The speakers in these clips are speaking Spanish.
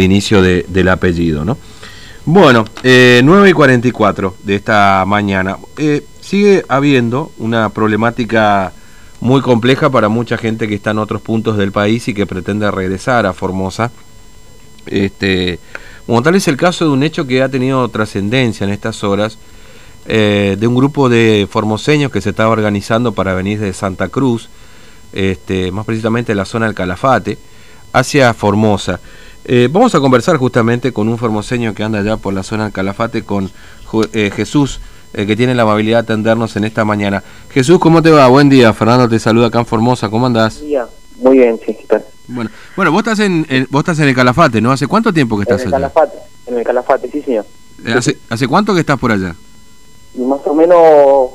inicio de, del apellido, ¿no? Bueno, eh, 9 y 44 de esta mañana. Eh, sigue habiendo una problemática muy compleja para mucha gente que está en otros puntos del país y que pretende regresar a Formosa. Este, como tal es el caso de un hecho que ha tenido trascendencia en estas horas, eh, de un grupo de formoseños que se estaba organizando para venir de Santa Cruz, este, más precisamente de la zona del Calafate, hacia Formosa. Eh, vamos a conversar justamente con un formoseño que anda allá por la zona del Calafate, con eh, Jesús, eh, que tiene la amabilidad de atendernos en esta mañana. Jesús, ¿cómo te va? Buen día. Fernando te saluda acá en Formosa. ¿Cómo andás? Día. Muy bien, sí, ¿qué Bueno, bueno vos, estás en, vos estás en el Calafate, ¿no? ¿Hace cuánto tiempo que estás en el allá? Calafate, en el Calafate, sí, señor. ¿Hace, ¿Hace cuánto que estás por allá? Más o menos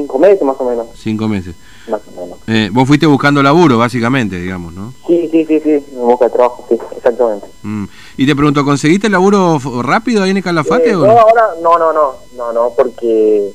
cinco meses, más o menos. Cinco meses. Más o menos. Eh, vos fuiste buscando laburo, básicamente, digamos, ¿no? Sí, sí, sí, sí, en busca de trabajo, sí, exactamente. Mm. Y te pregunto, ¿conseguiste laburo f- rápido ahí en el Calafate Eh, o no, no? ahora, no, no, no, no, no, porque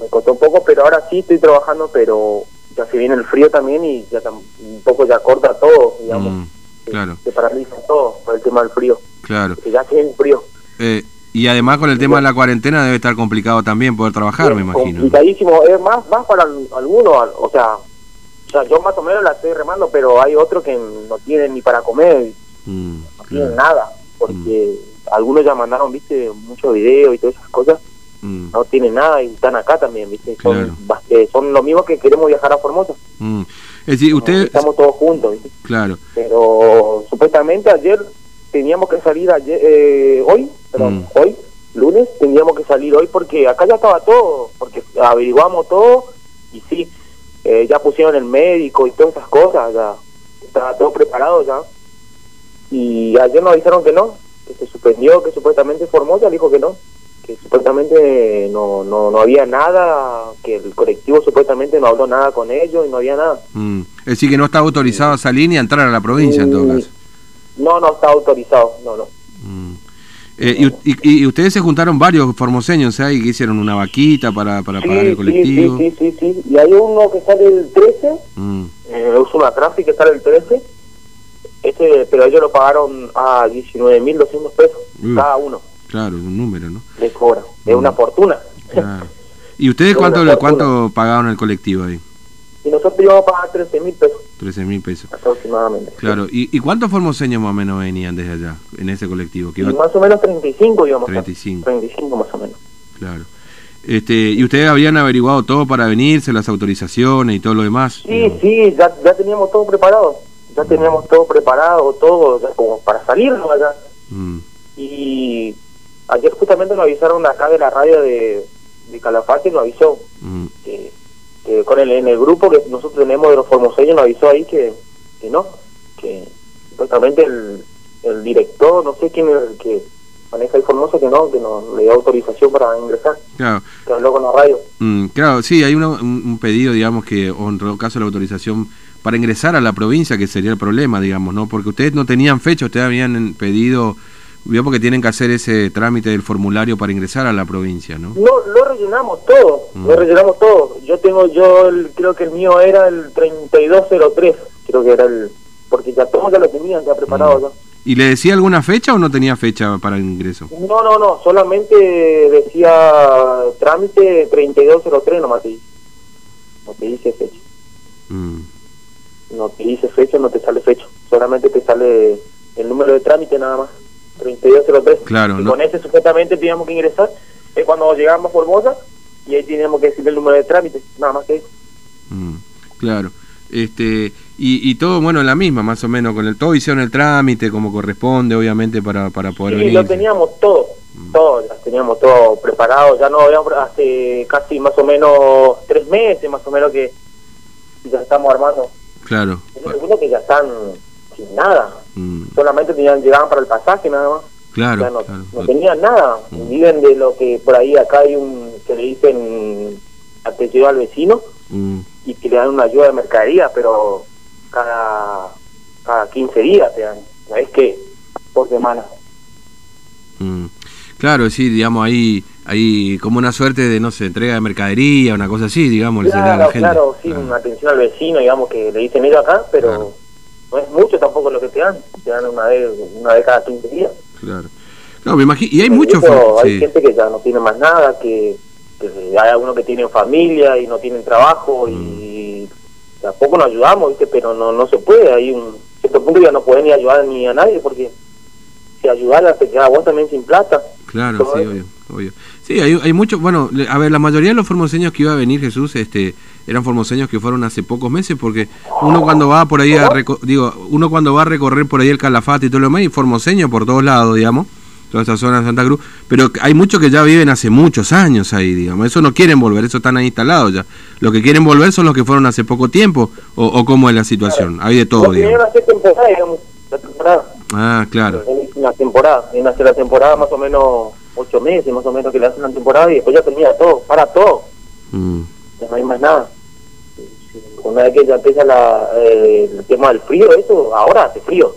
me costó un poco, pero ahora sí estoy trabajando, pero ya se viene el frío también y ya un poco ya corta todo, digamos. Mm, Se- claro. Se paraliza todo por el tema del frío, Claro. que ya es frío. Eh, y además con el tema de la cuarentena debe estar complicado también poder trabajar, me imagino. Complicadísimo, es más, más para al- algunos, al- o sea, o sea, yo más o menos la estoy remando, pero hay otros que no tienen ni para comer, Mm, no tienen claro. nada, porque algunos ya mandaron, viste, muchos videos y todas esas cosas, Mm, no tienen nada y están acá también, viste, son, Claro. bas- eh, son los mismos que queremos viajar a Formosa, mm. Es decir, usted... estamos todos juntos, viste, Claro. pero supuestamente ayer teníamos que salir ayer, eh, hoy, perdón, Mm. hoy, lunes, teníamos que salir hoy porque acá ya estaba todo, porque averiguamos todo y sí, eh, ya pusieron el médico y todas esas cosas, ya estaba todo preparado ya. Y ayer nos dijeron que no, que se suspendió, que supuestamente Formosa dijo que no, que supuestamente no, no, no había nada, que el colectivo supuestamente no habló nada con ellos y no había nada. Mm. Es decir, que no está autorizado a salir ni a entrar a la provincia en todo Mm, caso. No, no está autorizado, no, no. Mm. Eh, y, y- y ustedes se juntaron varios formoseños ahí que hicieron una vaquita para, para pagar el colectivo. Sí, sí, sí, sí, Y hay uno que sale el 13, Mm, eh, usa una tráfico que sale el 13, ese, pero ellos lo pagaron a 19.200 pesos Mm. cada uno, claro, es un número, ¿no? les cobra. Es Mm. una fortuna. Claro. ¿Y ustedes cuánto, fortuna. cuánto pagaron el colectivo ahí? Y nosotros íbamos a pagar 13.000 pesos 13 mil pesos. aproximadamente. Claro. ¿Y, ¿Y cuántos formoseños más o menos venían desde allá, en ese colectivo? Que iba- más o menos 35 íbamos a 35. 35 más o menos. Claro. Este, ¿Y ustedes habían averiguado todo para venirse, las autorizaciones y todo lo demás? Sí, sí, ya, ya teníamos todo preparado. Ya teníamos todo preparado, todo, ya como para salirnos allá. Mm, Y ayer justamente nos avisaron acá de la radio de, de Calafate, nos avisó mm, que, que con el, en el grupo que nosotros tenemos de los formoseños, nos avisó ahí que, que no, que supuestamente el, el director, no sé quién es el que maneja el Formosa, que no, que no le dio autorización para ingresar, claro. que habló con la radio. Mm, claro, sí, hay uno- un, un pedido, digamos, que, o en todo caso la autorización para ingresar a la provincia, que sería el problema, digamos, ¿no? Porque ustedes no tenían fecha, ustedes habían pedido, vio porque tienen que hacer ese trámite del formulario para ingresar a la provincia, ¿no? No, lo rellenamos todo, Mm. lo rellenamos todo. Yo tengo, yo el- creo que el mío era el 3203, creo que era el, porque ya todos ya lo tenían ya preparado Mm. ¿Y le decía alguna fecha o no tenía fecha para el ingreso? No, no, no, solamente decía trámite 3203 nomás te dice. No te dice fecha. Mm, No te dice fecha, no te sale fecha. Solamente te sale el número de trámite nada más. 3203. Claro, y no- con ese supuestamente teníamos que ingresar. Es cuando llegamos a Formosa y ahí teníamos que decirle el número de trámite. Nada más que eso. mm, claro. Este, y, y todo, bueno, en la misma, más o menos, con el todo hicieron el trámite como corresponde, obviamente, para, para poder Sí, venir. lo teníamos todo. Todo, ya teníamos todo preparado. Ya no habíamos hace casi más o menos tres meses, más o menos que ya estamos armando. Claro. Es que ya están sin nada. Mm, Solamente tenían, llegaban para el pasaje nada más. claro, no, claro. no tenían nada. Mm. Viven de lo que por ahí acá hay un que le dicen atención al vecino Mm, y que le dan una ayuda de mercadería, pero cada, cada 15 días te dan. No es que por semana. Claro, sí, digamos, ahí hay como una suerte de, no sé, entrega de mercadería, una cosa así, digamos, le se le da a la Claro, gente. claro, sí, una atención al vecino, digamos, que le dicen ellos acá, pero Claro. No es mucho tampoco lo que te dan, te dan una vez, una vez cada 15 días. Claro. No, me imagino, y hay muchos... Hay sí. gente que ya no tiene más nada, que, que hay algunos que tienen familia y no tienen trabajo Mm. y tampoco nos ayudamos, ¿viste? Pero no no se puede, hay un cierto punto ya no pueden ni ayudar ni a nadie porque si ayudar te queda vos también sin plata. Claro, sí, eso. obvio, obvio. Sí, hay, hay muchos, bueno, a ver, la mayoría de los formoseños que iba a venir Jesús, este, eran formoseños que fueron hace pocos meses, porque uno cuando va por ahí a, digo, uno cuando va a recorrer por ahí el Calafate y todo lo demás, hay formoseños por todos lados, digamos, toda esa zona de Santa Cruz, pero hay muchos que ya viven hace muchos años ahí, digamos, eso no quieren volver, eso están ahí instalados ya. Lo que quieren volver son los que fueron hace poco tiempo, o, o cómo es la situación, hay de todo, digamos. la temporada. Ah, claro, Una temporada, vienen a hacer la temporada más o menos ocho meses, más o menos que le hacen la temporada y después ya termina todo, para todo. Mm, ya no hay más nada. Una vez que ya empieza la, eh, el tema del frío, eso, ahora hace frío,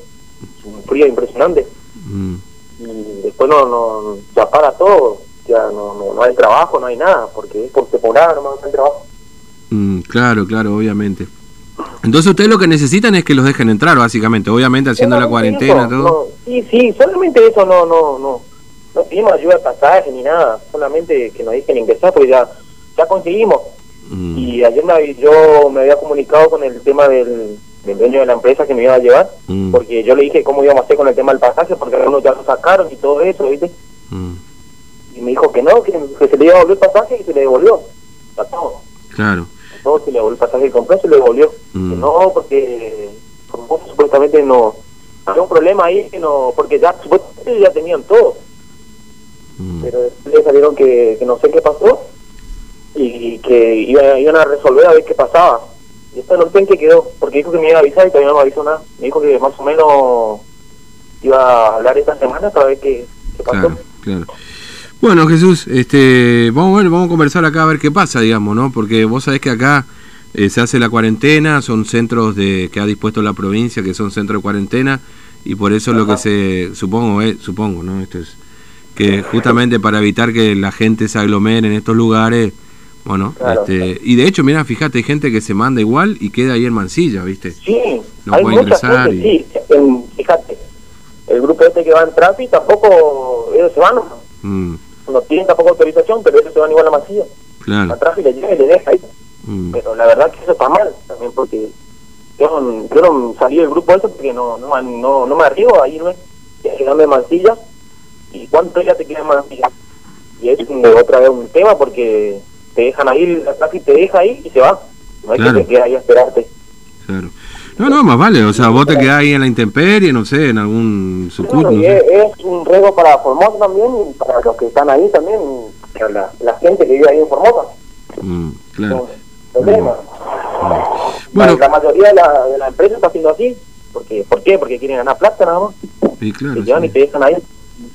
Es un frío impresionante. mm. Y después no, no ya para todo, ya no, no, no hay trabajo, no hay nada, porque es por temporada nomás no hay trabajo. Mm, claro, claro, obviamente. Entonces ustedes lo que necesitan es que los dejen entrar, básicamente, obviamente haciendo la cuarentena, eso, todo. no, sí, sí, solamente eso no, no, no, no pedimos ayuda de pasaje ni nada, solamente que nos dejen ingresar, porque ya, ya conseguimos. Mm, Y ayer me, yo me había comunicado con el tema del, del dueño de la empresa que me iba a llevar, mm, porque yo le dije cómo íbamos a hacer con el tema del pasaje, porque algunos ya lo sacaron y todo eso, ¿viste? mm, Y me dijo que no, que, que se le iba a devolver el pasaje y se le devolvió. A todo. claro. A todo se le devolvió el pasaje que compró, se le devolvió. No, porque supuestamente no... Había un problema ahí, que no porque ya supuestamente ya tenían todo. mm, Pero después le salieron que, que no sé qué pasó y que iba- iban a resolver a ver qué pasaba. Y esto no qué quedó, porque dijo que me iba a avisar y todavía no me avisó nada. Me dijo que más o menos iba a hablar esta semana para ver qué, qué pasó. claro, claro. Bueno, Jesús, este, vamos a ver, vamos a conversar acá a ver qué pasa, digamos, ¿no? Porque vos sabés que acá eh, se hace la cuarentena, son centros de que ha dispuesto la provincia, que son centros de cuarentena, y por eso lo que se, supongo, eh, supongo, ¿no? Esto es que justamente para evitar que la gente se aglomere en estos lugares, bueno, Claro. este, y de hecho, mira, fíjate, hay gente que se manda igual y queda ahí en Mansilla, ¿viste? Sí, No hay puede mucha ingresar y- sí. En- fíjate, el grupo este que va en Trafi tampoco, ellos se van, Mm, no tienen tampoco autorización, pero ellos se van igual a Masilla. claro. A Trafi le llega y le deja ahí. mm, Pero la verdad que eso está mal también, porque yo no, yo no salí del grupo ese porque no no, no, no me arriesgo a irme, y a quedarme en Mansilla. ¿Y cuánto ya te queda en Mansilla? Y es otra vez un tema porque te dejan ahí, la Trafi te deja ahí y se va. No hay Claro. que te queda ahí a esperarte. claro. No, no, más vale, o sea, vos te quedás ahí en la intemperie, no sé, en algún sucur, Bueno, no y es, es un riesgo para Formosa también y para los que están ahí también, la, la gente que vive ahí en Formosa. Mm, claro. No, problema. Bueno, La mayoría de la, de la empresa está haciendo así. Porque, ¿Por qué? Porque quieren ganar plata nada más. sí, claro. te llevan sí. y te dejan ahí.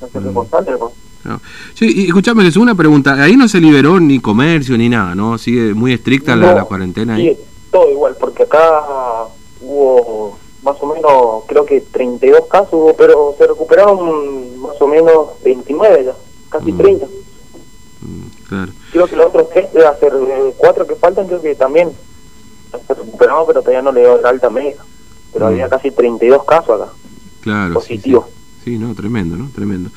No es Mm. responsable, ¿no? Sí, y escuchame, Jesús, una pregunta. Ahí no se liberó ni comercio ni nada, ¿no? Sigue muy estricta la, No, la cuarentena ahí. Sí, todo igual, porque acá hubo más o menos, creo que 32 casos, hubo, pero se recuperaron más o menos 29 ya, casi Mm. 30. Mm, claro. Creo que los otros tres, de hacer eh, cuatro que faltan, creo que también se recuperaron, pero todavía no le dio la alta médica. Pero Mm. había casi 32 casos acá. Claro. sí, Positivo. Sí, Sí, no, tremendo, ¿no? Tremendo.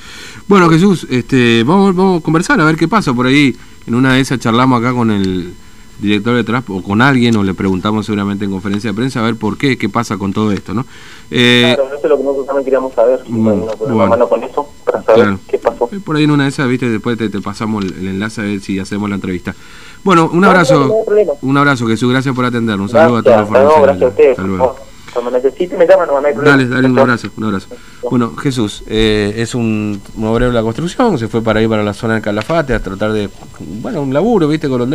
Bueno, Jesús, este, vamos, vamos a conversar a ver qué pasa por ahí. En una de esas charlamos acá con el director de Trasp o con alguien o le preguntamos seguramente en conferencia de prensa a ver por qué, qué pasa con todo esto, ¿no? Eh, claro, eso es lo que nosotros también queríamos saber. Mm, Bueno, bueno. mano con eso para saber Claro. qué pasó. Eh, Por ahí en una de esas, viste, después te, te pasamos el, el enlace a ver si hacemos la entrevista. Bueno, un abrazo, no, no un abrazo Jesús, gracias por atendernos. Un saludo a todos los gracias a ustedes. Cuando necesiten me llaman, no, problema. Dale, dale un abrazo, un abrazo. Bueno, Jesús, eh, es un, un obrero de la construcción, se fue para ahí para la zona del Calafate a tratar de, bueno, un laburo, viste, golondrina.